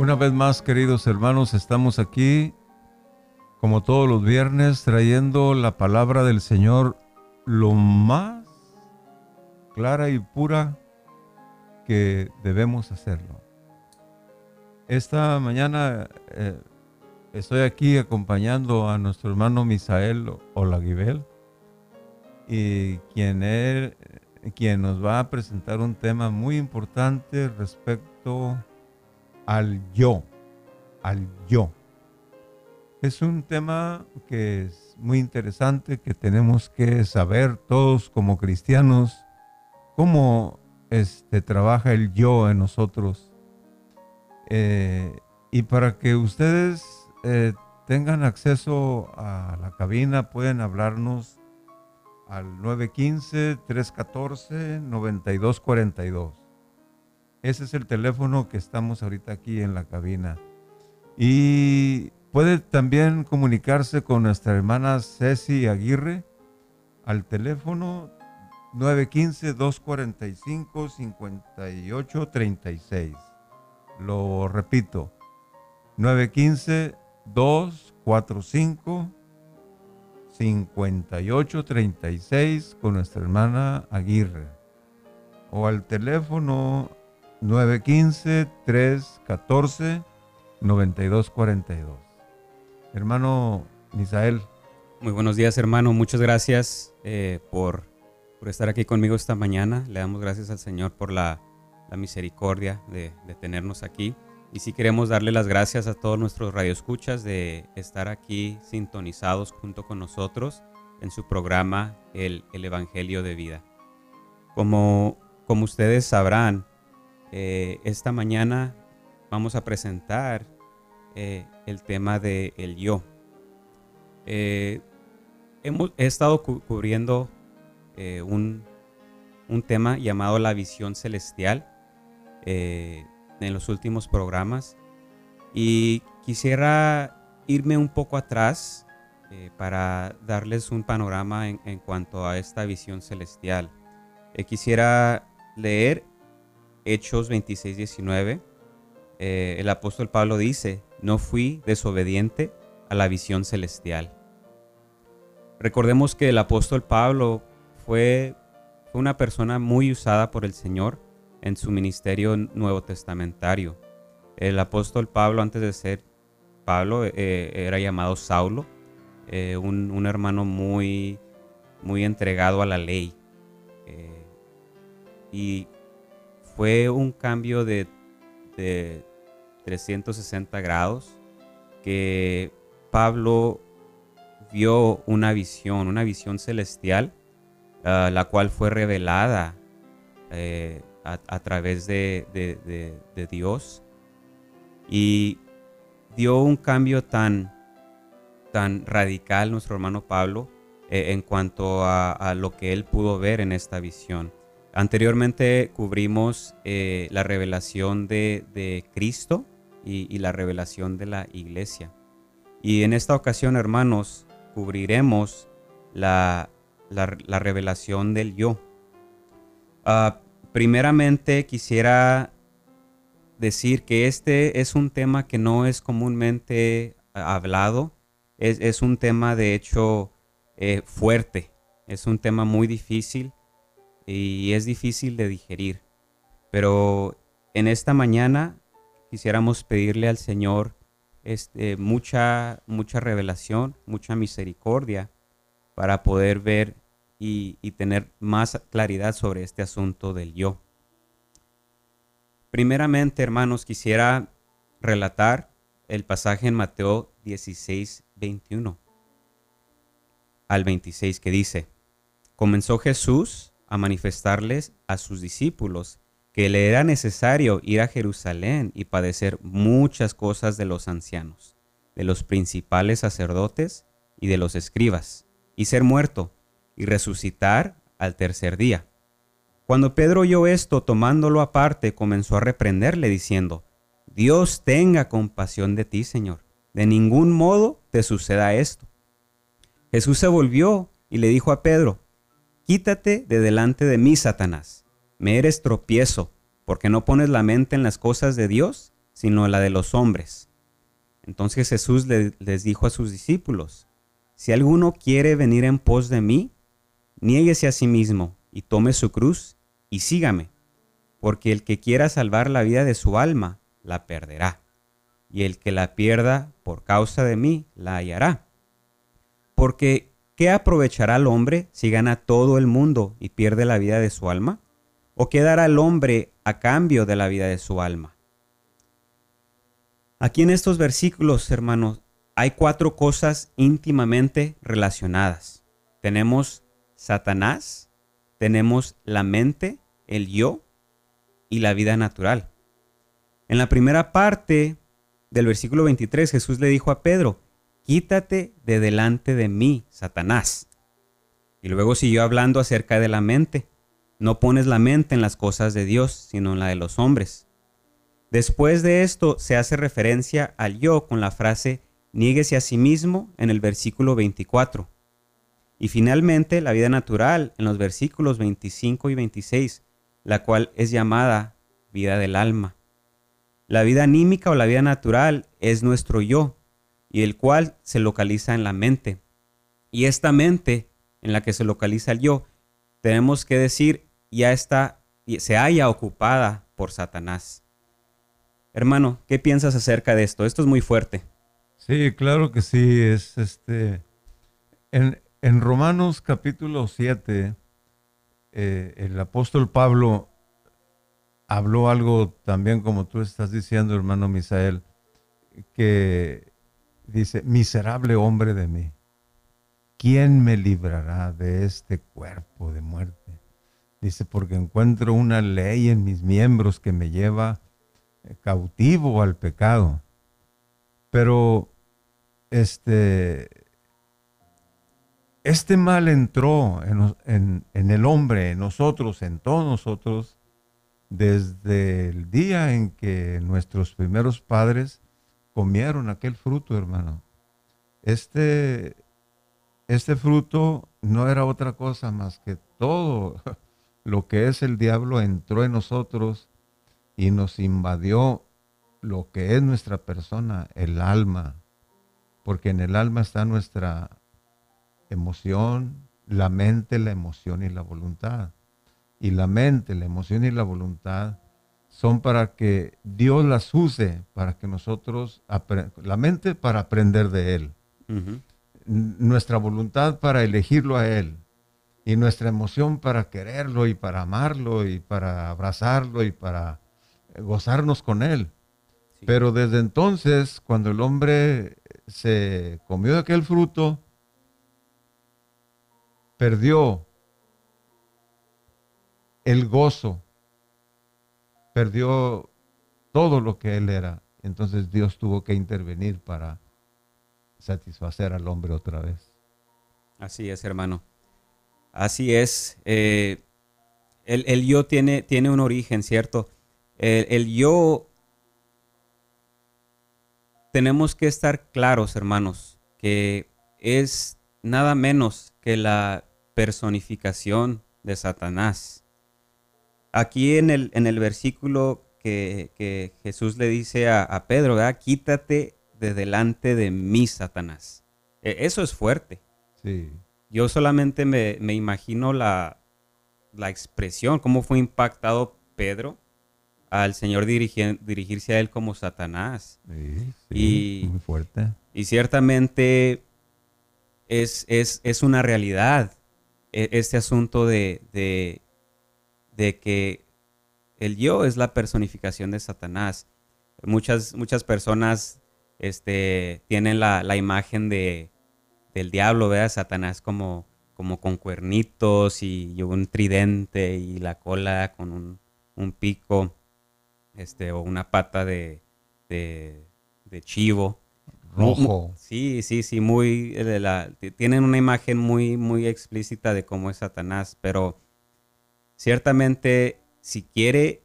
Una vez más, queridos hermanos, estamos aquí, como todos los viernes, trayendo la palabra del Señor lo más clara y pura que debemos hacerlo. Esta mañana eh, estoy aquí acompañando a nuestro hermano Misael Olaguibel y quien, él, quien nos va a presentar un tema muy importante respecto al yo, al yo. Es un tema que es muy interesante, que tenemos que saber todos como cristianos cómo este, trabaja el yo en nosotros. Eh, y para que ustedes eh, tengan acceso a la cabina, pueden hablarnos al 915-314-9242. Ese es el teléfono que estamos ahorita aquí en la cabina. Y puede también comunicarse con nuestra hermana Ceci Aguirre al teléfono 915-245-5836. Lo repito, 915-245-5836 con nuestra hermana Aguirre. O al teléfono 915-314-9242. Hermano Misael. Muy buenos días, hermano. Muchas gracias eh, por, por, estar aquí conmigo esta mañana. Le damos gracias al Señor por la, la misericordia de, tenernos aquí. Y sí queremos darle las gracias a todos nuestros radioescuchas de estar aquí sintonizados junto con nosotros en su programa El, el Evangelio de Vida. Como, como ustedes sabrán, eh, esta mañana vamos a presentar eh, el tema de el yo. Eh, hemos, he estado cu cubriendo un, un, tema llamado la visión celestial en los últimos programas y quisiera irme un poco atrás para darles un panorama en, cuanto a esta visión celestial. quisiera leer Hechos 26, 19, eh, el apóstol Pablo dice, no fui desobediente a la visión celestial. Recordemos que el apóstol Pablo fue, una persona muy usada por el Señor en su ministerio nuevo testamentario. El apóstol Pablo, antes de ser Pablo, eh, era llamado Saulo, eh, un, un, hermano muy, muy entregado a la ley. Eh, y fue un cambio de, de 360 grados que Pablo vio una visión, una visión celestial, uh, la cual fue revelada eh, a, través de, Dios y dio un cambio tan, tan radical nuestro hermano Pablo eh, en cuanto a, lo que él pudo ver en esta visión. Anteriormente cubrimos eh, la revelación de, Cristo y, la revelación de la iglesia. Y en esta ocasión, hermanos, cubriremos la, la, la revelación del yo. Uh, primeramente quisiera decir que este es un tema que no es comúnmente hablado, es, es un tema de hecho eh, fuerte, es un tema muy difícil y es difícil de digerir. Pero en esta mañana quisiéramos pedirle al Señor este, mucha, mucha revelación, mucha misericordia para poder ver y, y, tener más claridad sobre este asunto del yo. Primeramente, hermanos, quisiera relatar el pasaje en Mateo 16, 21 al 26 que dice, comenzó Jesús a manifestarles a sus discípulos que le era necesario ir a Jerusalén y padecer muchas cosas de los ancianos, de los principales sacerdotes y de los escribas, y ser muerto, y resucitar al tercer día. Cuando Pedro oyó esto, tomándolo aparte, comenzó a reprenderle, diciendo, Dios tenga compasión de ti, Señor. De ningún modo te suceda esto. Jesús se volvió y le dijo a Pedro, Quítate de delante de mí, Satanás. Me eres tropiezo, porque no pones la mente en las cosas de Dios, sino la de los hombres. Entonces Jesús les dijo a sus discípulos, Si alguno quiere venir en pos de mí, niéguese a sí mismo y tome su cruz y sígame, porque el que quiera salvar la vida de su alma, la perderá, y el que la pierda por causa de mí, la hallará. Porque, ¿qué aprovechará el hombre si gana todo el mundo y pierde la vida de su alma? ¿O qué dará el hombre a cambio de la vida de su alma? Aquí en estos versículos, hermanos, hay cuatro cosas íntimamente relacionadas. Tenemos Satanás, tenemos la mente, el yo y la vida natural. En la primera parte del versículo 23, Jesús le dijo a Pedro, quítate de delante de mí, Satanás. Y luego siguió hablando acerca de la mente. No pones la mente en las cosas de Dios, sino en la de los hombres. Después de esto se hace referencia al yo con la frase niéguese a sí mismo en el versículo 24. Y finalmente la vida natural en los versículos 25 y 26, la cual es llamada vida del alma. La vida anímica o la vida natural es nuestro yo, y el cual se localiza en la mente. Y esta mente en la que se localiza el yo, tenemos que decir, ya está, se haya ocupada por Satanás. Hermano, ¿qué piensas acerca de esto? Esto es muy fuerte. Sí, claro que sí. Es este. En, en Romanos capítulo 7, eh, el apóstol Pablo habló algo también como tú estás diciendo, hermano Misael, que dice, miserable hombre de mí, ¿quién me librará de este cuerpo de muerte? Dice, porque encuentro una ley en mis miembros que me lleva eh, cautivo al pecado. Pero este, este mal entró en, en el hombre, en nosotros, en todos nosotros, desde el día en que nuestros primeros padres comieron aquel fruto, hermano. Este, este fruto no era otra cosa más que todo lo que es el diablo entró en nosotros y nos invadió lo que es nuestra persona, el alma, porque en el alma está nuestra emoción, la mente, la emoción y la voluntad y la mente, la emoción y la voluntad son para que Dios las use, para que nosotros, la mente para aprender de Él, nuestra voluntad para elegirlo a Él, y nuestra emoción para quererlo y para amarlo y para abrazarlo y para gozarnos con Él. Pero desde entonces, cuando el hombre se comió de aquel fruto, perdió el gozo, perdió todo lo que él era. Entonces Dios tuvo que intervenir para satisfacer al hombre otra vez. Así es, hermano. Así es. Eh, el, yo tiene, tiene, un origen, ¿cierto? El, el, yo... Tenemos que estar claros, hermanos, que es nada menos que la personificación de Satanás. Aquí en el, en el versículo que, Jesús le dice a, Pedro, quítate de delante de mí, Satanás. E, eso es fuerte. Sí. Yo solamente me, imagino la, expresión, cómo fue impactado Pedro al Señor dirigirse a él como Satanás. Sí, y, muy fuerte. Y ciertamente es, es, una realidad e, este asunto de, de que el yo es la personificación de Satanás. Muchas, muchas personas este, tienen la, imagen de, del diablo, ¿verdad? Satanás como, como con cuernitos y un tridente y la cola con un, un pico este, o una pata de, de, de chivo. Rojo. Sí, sí, sí, muy, eh, de la- tienen una imagen muy, muy explícita de cómo es Satanás, pero ciertamente si quiere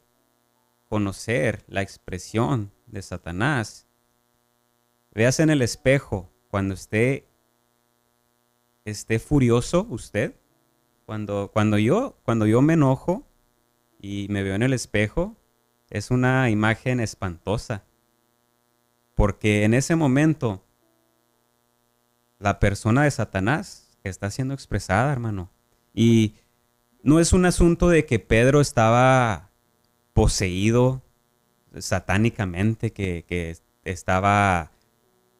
conocer la expresión de Satanás, véase en el espejo cuando esté, esté furioso usted, cuando, cuando, yo, cuando yo me enojo y me veo en el espejo, es una imagen espantosa. Porque en ese momento, la persona de Satanás está siendo expresada, hermano. Y no es un asunto de que Pedro estaba poseído satánicamente, que, que estaba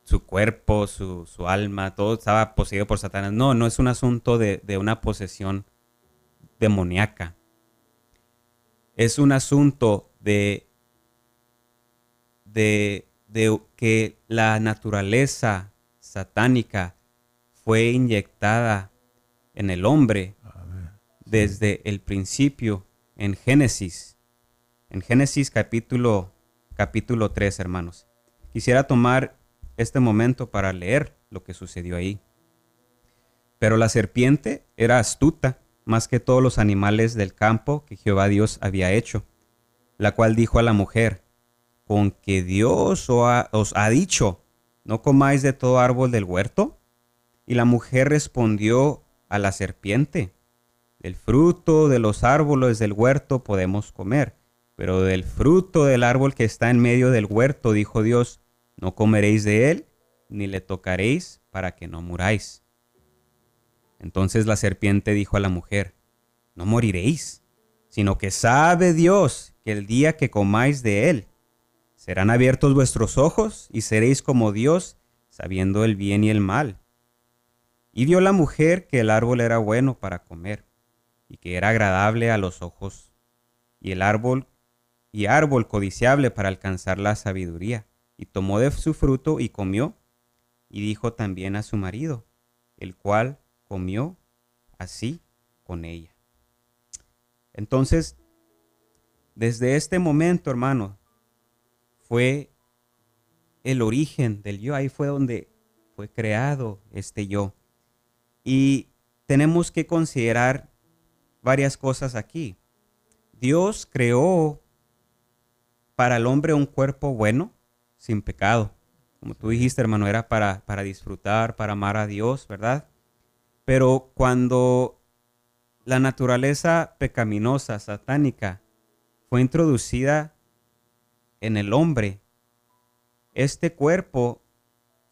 su cuerpo, su, su alma, todo estaba poseído por Satanás. No, no es un asunto de, de una posesión demoníaca. Es un asunto de, de, de que la naturaleza satánica fue inyectada en el hombre desde el principio en Génesis. En Génesis capítulo, capítulo 3, hermanos. Quisiera tomar este momento para leer lo que sucedió ahí. Pero la serpiente era astuta más que todos los animales del campo que Jehová Dios había hecho, la cual dijo a la mujer, con que Dios os ha, dicho, no comáis de todo árbol del huerto. Y la mujer respondió a la serpiente, del fruto de los árboles del huerto podemos comer, pero del fruto del árbol que está en medio del huerto, dijo Dios, no comeréis de él, ni le tocaréis para que no muráis. Entonces la serpiente dijo a la mujer, no moriréis, sino que sabe Dios que el día que comáis de él, serán abiertos vuestros ojos y seréis como Dios, sabiendo el bien y el mal. Y vio la mujer que el árbol era bueno para comer, y que era agradable a los ojos, y el árbol, y árbol codiciable para alcanzar la sabiduría, y tomó de su fruto y comió, y dijo también a su marido, el cual comió así con ella. Entonces, desde este momento, hermano, fue el origen del yo, ahí fue donde fue creado este yo. Y tenemos que considerar varias cosas aquí. Dios creó para el hombre un cuerpo bueno, sin pecado. Como tú dijiste, hermano, era para, para disfrutar, para amar a Dios, ¿verdad? Pero cuando la naturaleza pecaminosa, satánica, fue introducida en el hombre, este cuerpo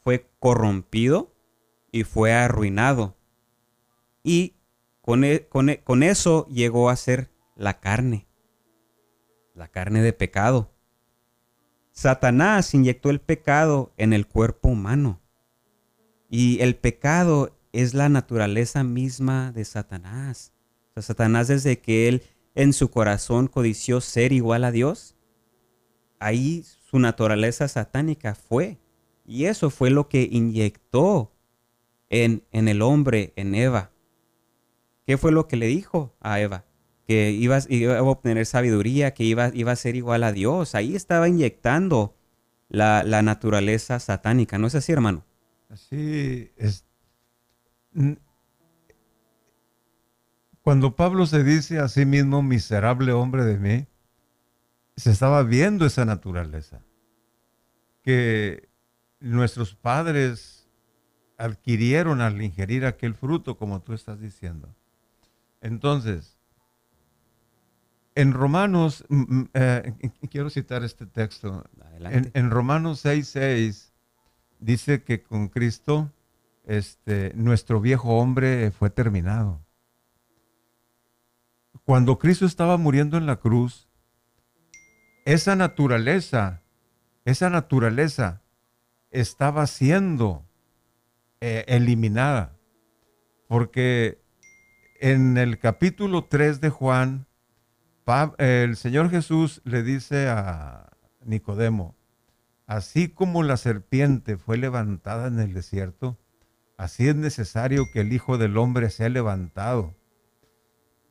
fue corrompido y fue arruinado. Y con, e- e- con eso llegó a ser la carne, la carne de pecado. Satanás inyectó el pecado en el cuerpo humano. Y el pecado es la naturaleza misma de Satanás. Satanás desde que él en su corazón codició ser igual a Dios, ahí su naturaleza satánica fue. Y eso fue lo que inyectó en el hombre, en Eva. ¿Qué fue lo que le dijo a Eva? Que iba, a obtener sabiduría, que iba, a ser igual a Dios. Ahí estaba inyectando la, naturaleza satánica. ¿No es así, hermano? Así Cuando Pablo se dice a sí mismo, miserable hombre de mí, se estaba viendo esa naturaleza. Que nuestros padres adquirieron al ingerir aquel fruto, como tú estás diciendo. Entonces, en Romanos, eh, quiero citar este texto. En, Romanos 6:6 dice que con Cristo este, nuestro viejo hombre fue terminado. Cuando Cristo estaba muriendo en la cruz, esa naturaleza, esa naturaleza estaba siendo eh, eliminada. Porque en el capítulo 3 de Juan, el Señor Jesús le dice a Nicodemo, así como la serpiente fue levantada en el desierto, así es necesario que el Hijo del Hombre sea levantado.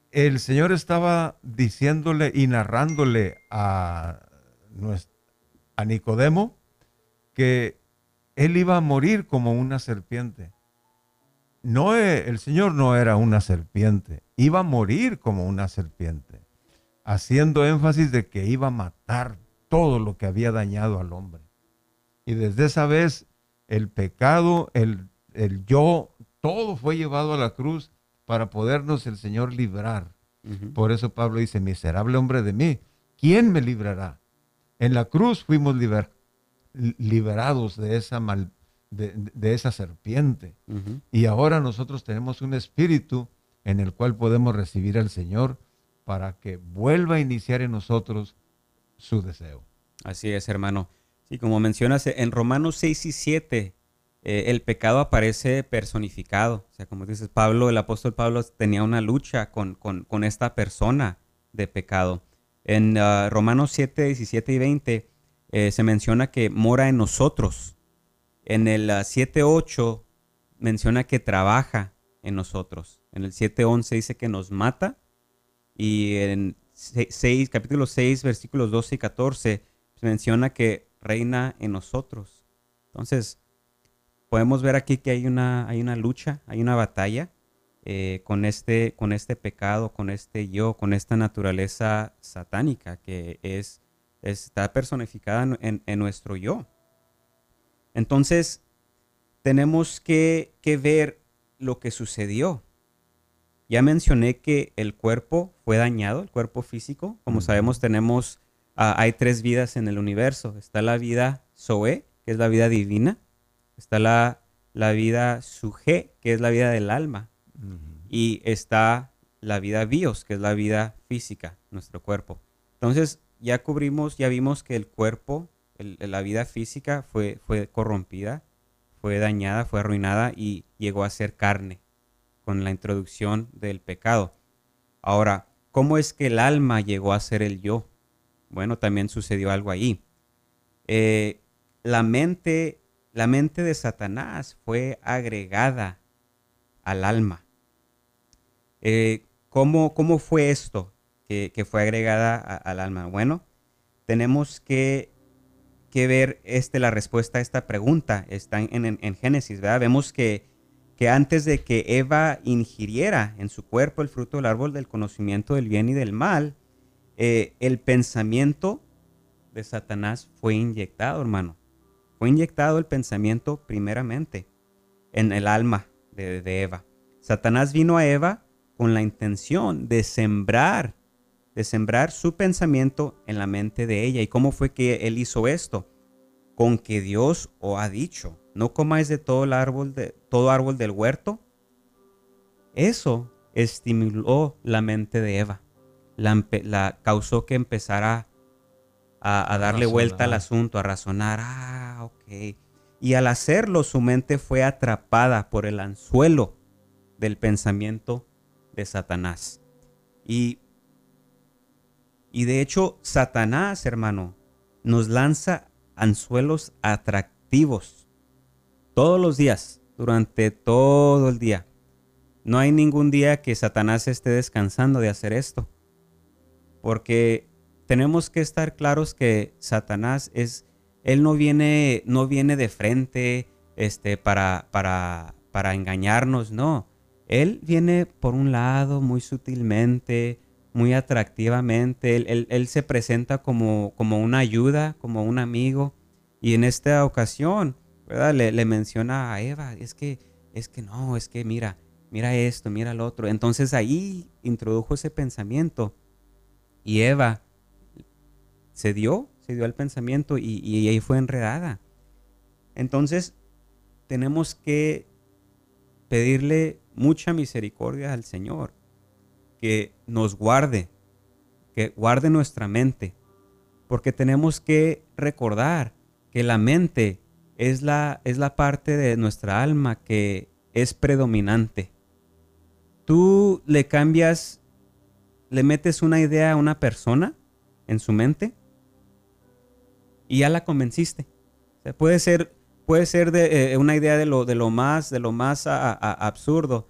el Señor estaba diciéndole y narrándole a, a Nicodemo que él iba a morir como una serpiente. No, el Señor no era una serpiente, iba a morir como una serpiente, haciendo énfasis de que iba a matar todo lo que había dañado al hombre. Y desde esa vez el pecado, el, el yo, todo fue llevado a la cruz para podernos el Señor librar. Por eso Pablo dice, miserable hombre de mí, ¿quién me librará? En la cruz fuimos liberados de esa, mal, de, esa serpiente. Y ahora nosotros tenemos un espíritu en el cual podemos recibir al Señor para que vuelva a iniciar en nosotros su deseo. Así es, hermano. Sí, como mencionas, en Romanos 6 y 7, eh, el pecado aparece personificado. O sea, como dices, Pablo, el apóstol Pablo tenía una lucha con, con, esta persona de pecado. En ah, Romanos 7, 17 y 20 eh, se menciona que mora en nosotros. En el 7.8 ah, menciona que trabaja en nosotros. En el 7.11 dice que nos mata. Y en 6, capítulo 6, versículos 12 y 14 se menciona que reina en nosotros. Entonces, podemos ver aquí que hay una, hay una lucha, hay una batalla eh, con, este, con este pecado, con este yo, con esta naturaleza satánica que es, está personificada en nuestro yo. Entonces, tenemos que, ver lo que sucedió. Ya mencioné que el cuerpo fue dañado, el cuerpo físico. Como sabemos, tenemos, ah, hay tres vidas en el universo. Está la vida Zoe, que es la vida divina. Está la, la vida Suje, que es la vida del alma. Y está la vida Bios, que es la vida física, nuestro cuerpo. Entonces, ya cubrimos, ya vimos que el cuerpo la vida física fue, fue corrompida, fue dañada, fue arruinada y llegó a ser carne con la introducción del pecado. Ahora, ¿cómo es que el alma llegó a ser el yo? Bueno, también sucedió algo ahí. Eh, la, mente, la mente de Satanás fue agregada al alma. Eh, ¿cómo, ¿cómo, fue esto que, fue agregada al alma? Bueno, tenemos que que ver este, la respuesta a esta pregunta. Está en, en, Génesis, ¿verdad? Vemos que, que antes de que Eva ingiriera en su cuerpo el fruto del árbol del conocimiento del bien y del mal, eh, el pensamiento de Satanás fue inyectado, hermano. Fue inyectado el pensamiento primeramente en el alma de, de Eva. Satanás vino a Eva con la intención de sembrar de sembrar su pensamiento en la mente de ella. ¿Y cómo fue que él hizo esto? Con que Dios os ha dicho, no comáis de todo el árbol de todo árbol del huerto. Eso estimuló la mente de Eva. La, causó que empezara a, darle vuelta al asunto, a razonar. Ah, ok. Y al hacerlo, su mente fue atrapada por el anzuelo del pensamiento de Satanás. Y y de hecho, Satanás, hermano, nos lanza anzuelos atractivos todos los días, durante todo el día. No hay ningún día que Satanás esté descansando de hacer esto. Porque tenemos que estar claros que Satanás es, él no viene, no viene de frente este, para, para, para engañarnos, no. Él viene por un lado muy sutilmente, muy atractivamente. Él, se presenta como, como, una ayuda, como un amigo. Y en esta ocasión, ¿verdad? Le, menciona a Eva, es que, es que no, es que mira, mira esto, mira lo otro. Entonces ahí introdujo ese pensamiento. Y Eva se dio, se dio al pensamiento y, y ahí fue enredada. Entonces tenemos que pedirle mucha misericordia al Señor que nos guarde, que guarde nuestra mente, porque tenemos que recordar que la mente es la, es la parte de nuestra alma que es predominante. Tú le cambias, le metes una idea a una persona en su mente y ya la convenciste. puede ser, puede ser de, eh, una idea de lo, de lo más, de lo más absurdo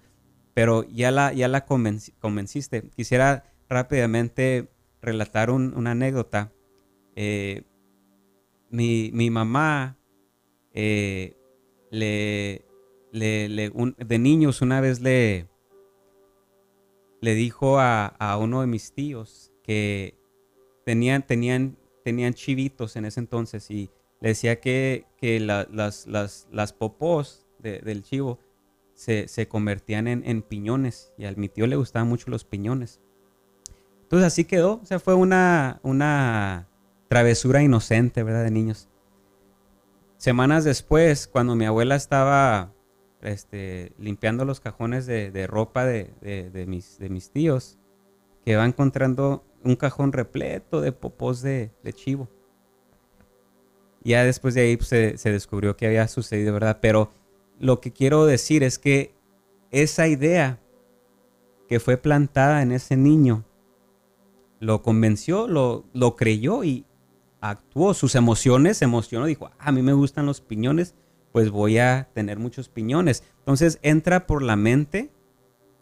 pero ya la, ya la convenciste. Quisiera rápidamente relatar una anécdota. Eh, mi, mamá eh, le, de niños una vez le, le dijo a, uno de mis tíos que tenían, tenían, tenían chivitos en ese entonces y le decía que, las, las, popós del chivo se, convertían en, piñones y a mi tío le gustaban mucho los piñones. Entonces así quedó, o sea, fue una, una travesura inocente, ¿verdad? De niños. Semanas después, cuando mi abuela estaba este, limpiando los cajones de, ropa de, mis, de mis tíos, que va encontrando un cajón repleto de popós de, chivo. Ya después de ahí pues, se, se, descubrió que había sucedido, ¿verdad? Pero lo que quiero decir es que esa idea que fue plantada en ese niño lo convenció, lo, lo creyó y actuó. Sus emociones se emocionó, dijo, ah, a mí me gustan los piñones, pues voy a tener muchos piñones. Entonces entra por la mente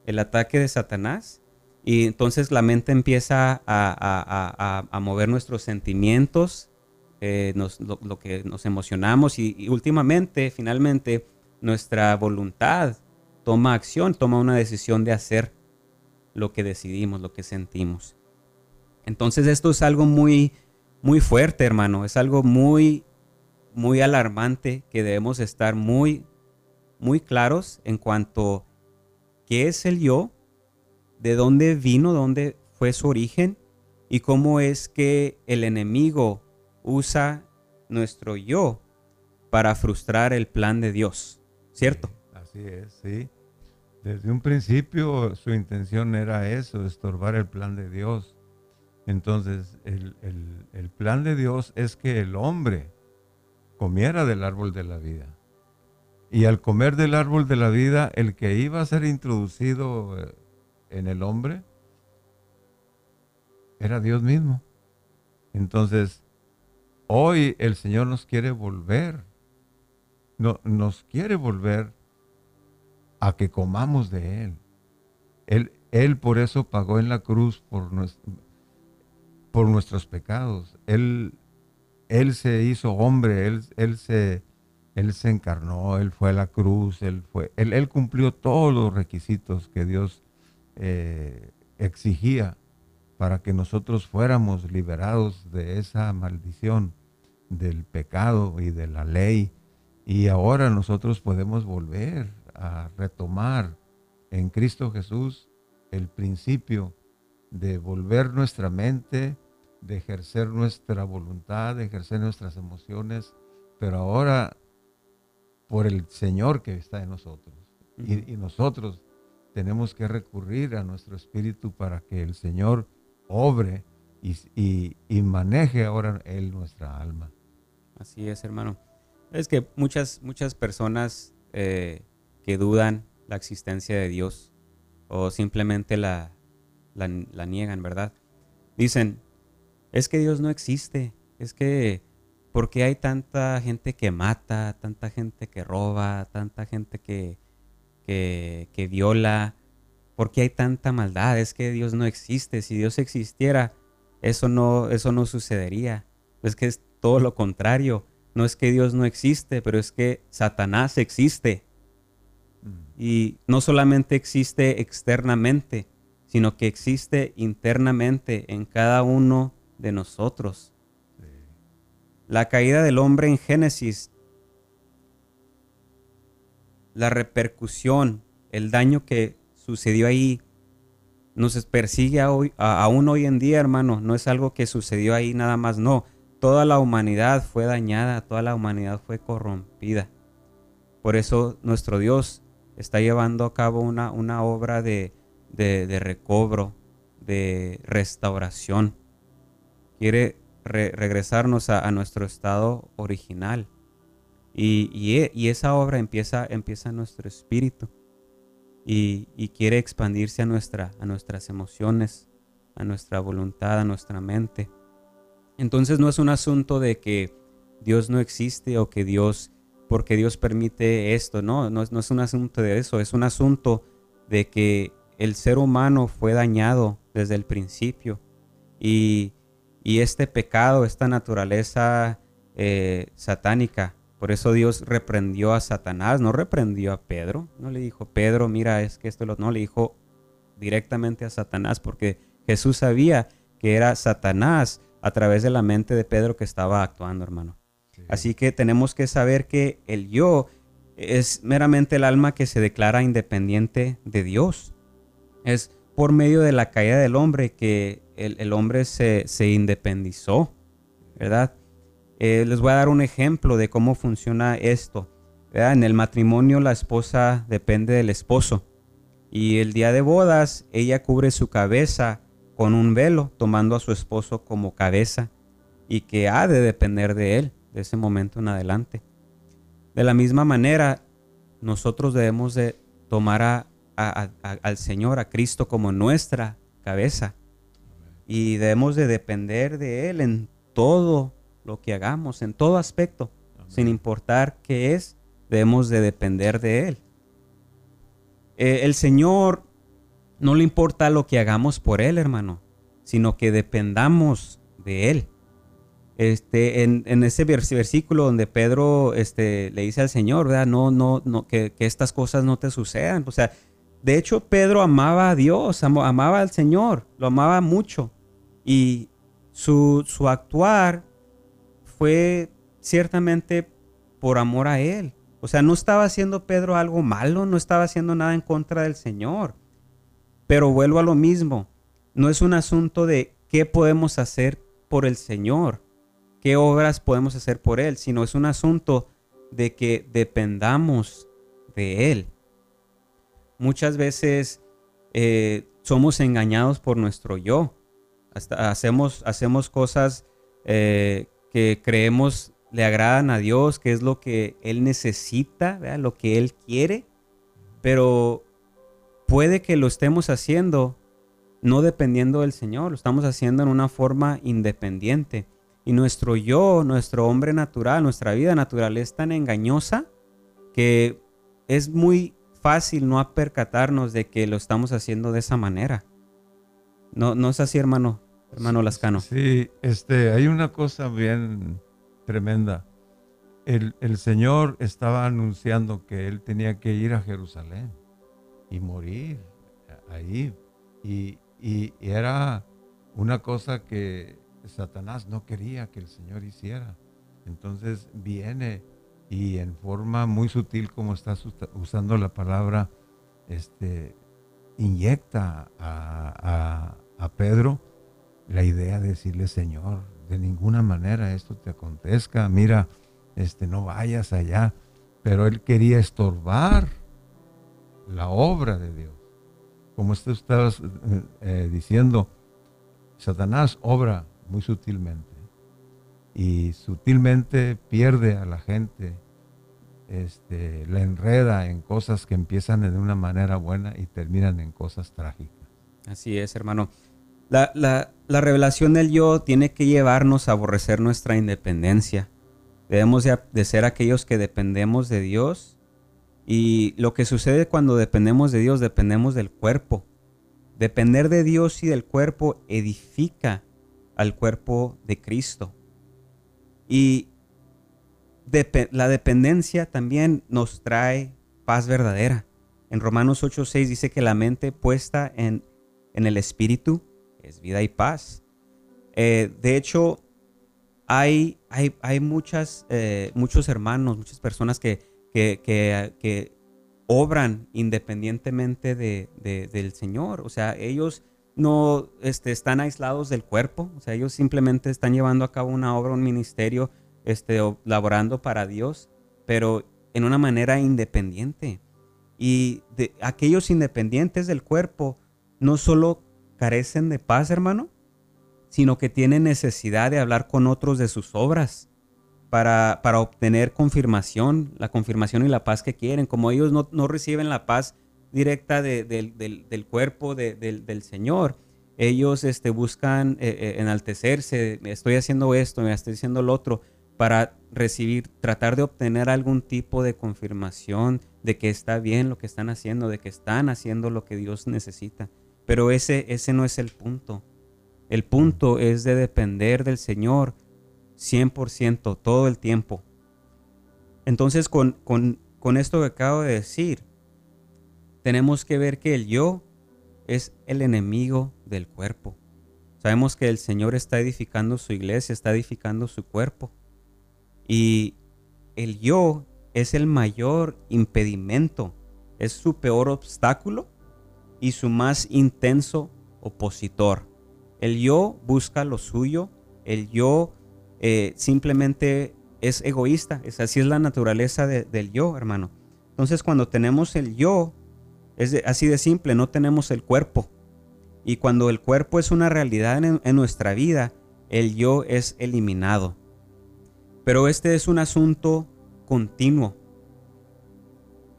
el ataque de Satanás y entonces la mente empieza a, mover nuestros sentimientos, eh, lo, que nos emocionamos y, últimamente, finalmente, nuestra voluntad toma acción, toma una decisión de hacer lo que decidimos, lo que sentimos. Entonces esto es algo muy, muy fuerte, hermano. Es algo muy, muy alarmante que debemos estar muy, muy claros en cuanto qué es el yo, de dónde vino, dónde fue su origen y cómo es que el enemigo usa nuestro yo para frustrar el plan de Dios, ¿cierto? Así es, sí. Desde un principio su intención era eso, estorbar el plan de Dios. Entonces, el, plan de Dios es que el hombre comiera del árbol de la vida. Y al comer del árbol de la vida, el que iba a ser introducido eh, en el hombre era Dios mismo. Entonces, hoy el Señor nos quiere volver, no, nos quiere volver a que comamos de Él. Él, él por eso pagó en la cruz por, por nuestros pecados. Él, él se hizo hombre, él, él, se, él se encarnó, Él fue a la cruz, Él, fue, él, él cumplió todos los requisitos que Dios eh, exigía para que nosotros fuéramos liberados de esa maldición del pecado y de la ley. Y ahora nosotros podemos volver a retomar en Cristo Jesús el principio de volver nuestra mente de ejercer nuestra voluntad, de ejercer nuestras emociones, pero ahora por el Señor que está en nosotros. y, nosotros tenemos que recurrir a nuestro espíritu para que el Señor obre y, maneje ahora Él nuestra alma. Así es, hermano. Es que muchas, muchas personas eh, que dudan la existencia de Dios o simplemente la, la, niegan, ¿verdad? Dicen, es que Dios no existe, es que ¿por qué hay tanta gente que mata, tanta gente que roba, tanta gente que, que, viola? ¿Por qué hay tanta maldad? Es que Dios no existe. Si Dios existiera, eso no, eso no sucedería. Es que es todo lo contrario. No es que Dios no existe, pero es que Satanás existe. Mm. Y no solamente existe externamente, sino que existe internamente en cada uno de nosotros. La caída del hombre en Génesis, la repercusión, el daño que sucedió ahí, nos persigue hoy, aún hoy en día, hermano. No es algo que sucedió ahí nada más, no. Toda la humanidad fue dañada, toda la humanidad fue corrompida. Por eso nuestro Dios está llevando a cabo una, una obra de, de recobro, de restauración quiere regresarnos a, nuestro estado original. E, y, esa obra empieza, empieza en nuestro espíritu y, quiere expandirse a, nuestra, a nuestras emociones, a nuestra voluntad, a nuestra mente. Entonces no es un asunto de que Dios no existe o que Dios, porque Dios permite esto, no, no, no es un asunto de eso, es un asunto de que el ser humano fue dañado desde el principio. Y, este pecado, esta naturaleza eh, satánica, por eso Dios reprendió a Satanás, no reprendió a Pedro, no le dijo, Pedro, mira, es que esto lo, no, le dijo directamente a Satanás, porque Jesús sabía que era Satanás a través de la mente de Pedro que estaba actuando, hermano. Así que tenemos que saber que el yo es meramente el alma que se declara independiente de Dios. Es por medio de la caída del hombre que el, hombre se, independizó, ¿verdad? Eh, les voy a dar un ejemplo de cómo funciona esto. En el matrimonio la esposa depende del esposo y el día de bodas ella cubre su cabeza con un velo, tomando a su esposo como cabeza y que ha de depender de él de ese momento en adelante. De la misma manera, nosotros debemos de tomar al Señor, a Cristo como nuestra cabeza y debemos de depender de Él en todo lo que hagamos, en todo aspecto, sin importar qué es, debemos de depender de Él. Eh, el Señor no le importa lo que hagamos por Él, hermano, sino que dependamos de Él. Este, en, ese versículo donde Pedro este, le dice al Señor. No, no, no, que, estas cosas no te sucedan. O sea, de hecho, Pedro amaba a Dios, amaba al Señor, lo amaba mucho. Y su, su actuar fue ciertamente por amor a Él. O sea, no estaba haciendo Pedro algo malo, no estaba haciendo nada en contra del Señor. Pero vuelvo a lo mismo, no es un asunto de qué podemos hacer por el Señor, qué obras podemos hacer por Él, sino es un asunto de que dependamos de Él. Muchas veces eh, somos engañados por nuestro yo. Hasta hacemos, hacemos cosas eh, que creemos le agradan a Dios, que es lo que Él necesita, lo que Él quiere, pero puede que lo estemos haciendo no dependiendo del Señor, lo estamos haciendo en una forma independiente. Y nuestro yo, nuestro hombre natural, nuestra vida natural es tan engañosa que es muy fácil no percatarnos de que lo estamos haciendo de esa manera. No, no es así, hermano, hermano Lascano. Sí, este, hay una cosa bien tremenda. El, el Señor estaba anunciando que Él tenía que ir a Jerusalén y morir ahí. Y, era una cosa que Satanás no quería que el Señor hiciera. Entonces viene y en forma muy sutil, como estás usando la palabra, este, inyecta a, a, Pedro la idea de decirle, Señor, de ninguna manera esto te acontezca, mira, este, no vayas allá. Pero él quería estorbar la obra de Dios. Como usted estaba eh, diciendo, Satanás obra muy sutilmente y sutilmente pierde a la gente, este, la enreda en cosas que empiezan de una manera buena y terminan en cosas trágicas. Así es, hermano. La, la revelación del yo tiene que llevarnos a aborrecer nuestra independencia. Debemos de, de ser aquellos que dependemos de Dios y lo que sucede cuando dependemos de Dios, dependemos del cuerpo. Depender de Dios y del cuerpo edifica al cuerpo de Cristo. Y la dependencia también nos trae paz verdadera. En Romanos 8:6 dice que la mente puesta en, en, el Espíritu es vida y paz. Eh, de hecho, hay, hay, hay muchas, eh, muchos hermanos, muchas personas que que, obran independientemente de, del Señor. O sea, ellos no este, están aislados del cuerpo, o sea, ellos simplemente están llevando a cabo una obra, un ministerio, este, laborando para Dios, pero en una manera independiente. Y de, aquellos independientes del cuerpo no solo carecen de paz, hermano, sino que tienen necesidad de hablar con otros de sus obras para, obtener confirmación, la confirmación y la paz que quieren. Como ellos no, reciben la paz directa del, cuerpo del, Señor, ellos este, buscan eh, eh, enaltecerse, estoy haciendo esto, me estoy haciendo lo otro, para recibir, tratar de obtener algún tipo de confirmación de que está bien lo que están haciendo, de que están haciendo lo que Dios necesita. Pero ese, ese no es el punto. El punto es de depender del Señor 100% todo el tiempo. Entonces, con, con, con esto que acabo de decir, tenemos que ver que el yo es el enemigo del cuerpo. Sabemos que el Señor está edificando su iglesia, está edificando su cuerpo. Y el yo es el mayor impedimento, es su peor obstáculo y su más intenso opositor. El yo busca lo suyo, el yo eh, simplemente es egoísta, es, así es la naturaleza del yo, hermano. Entonces cuando tenemos el yo, es así de simple, no tenemos el cuerpo. Y cuando el cuerpo es una realidad en, nuestra vida, el yo es eliminado. Pero este es un asunto continuo.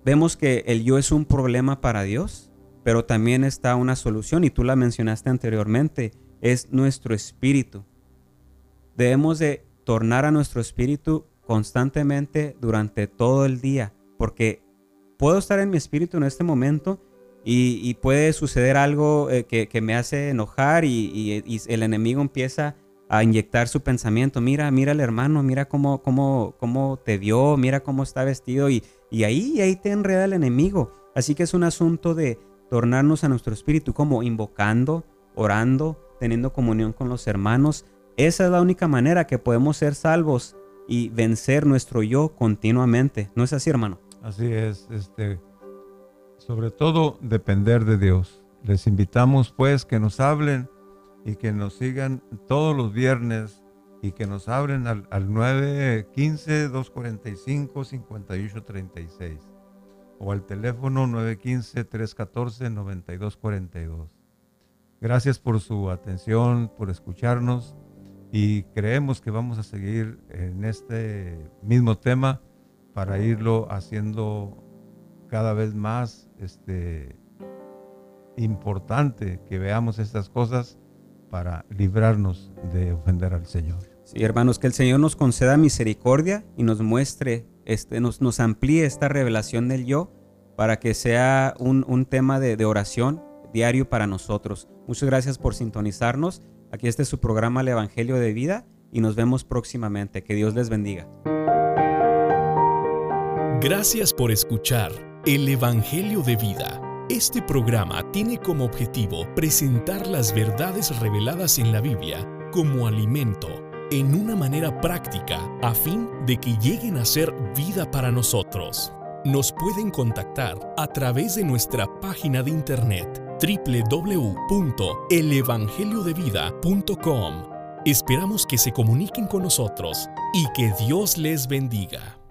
Vemos que el yo es un problema para Dios, pero también está una solución, y tú la mencionaste anteriormente, es nuestro espíritu. Debemos de tornar a nuestro espíritu constantemente durante todo el día, porque puedo estar en mi espíritu en este momento y, puede suceder algo eh, que, me hace enojar y, el enemigo empieza a inyectar su pensamiento. Mira, mira al hermano, mira cómo, cómo, cómo te vio, mira cómo está vestido y, y ahí, ahí te enreda el enemigo. Así que es un asunto de tornarnos a nuestro espíritu como invocando, orando, teniendo comunión con los hermanos. Esa es la única manera que podemos ser salvos y vencer nuestro yo continuamente. ¿No es así, hermano? Así es, este sobre todo depender de Dios. Les invitamos pues que nos hablen y que nos sigan todos los viernes y que nos hablen al, 915-245-5836 o al teléfono 915-314-9242. Gracias por su atención, por escucharnos y creemos que vamos a seguir en este mismo tema para irlo haciendo cada vez más este, importante que veamos estas cosas para librarnos de ofender al Señor. Sí, hermanos, que el Señor nos conceda misericordia y nos muestre, este, nos, nos amplíe esta revelación del yo para que sea un, un tema de, de, oración diario para nosotros. Muchas gracias por sintonizarnos. Aquí este es su programa El Evangelio de Vida y nos vemos próximamente. Que Dios les bendiga. Gracias por escuchar el Evangelio de Vida. Este programa tiene como objetivo presentar las verdades reveladas en la Biblia como alimento en una manera práctica a fin de que lleguen a ser vida para nosotros. Nos pueden contactar a través de nuestra página de internet www.elevangeliodevida.com. Esperamos que se comuniquen con nosotros y que Dios les bendiga.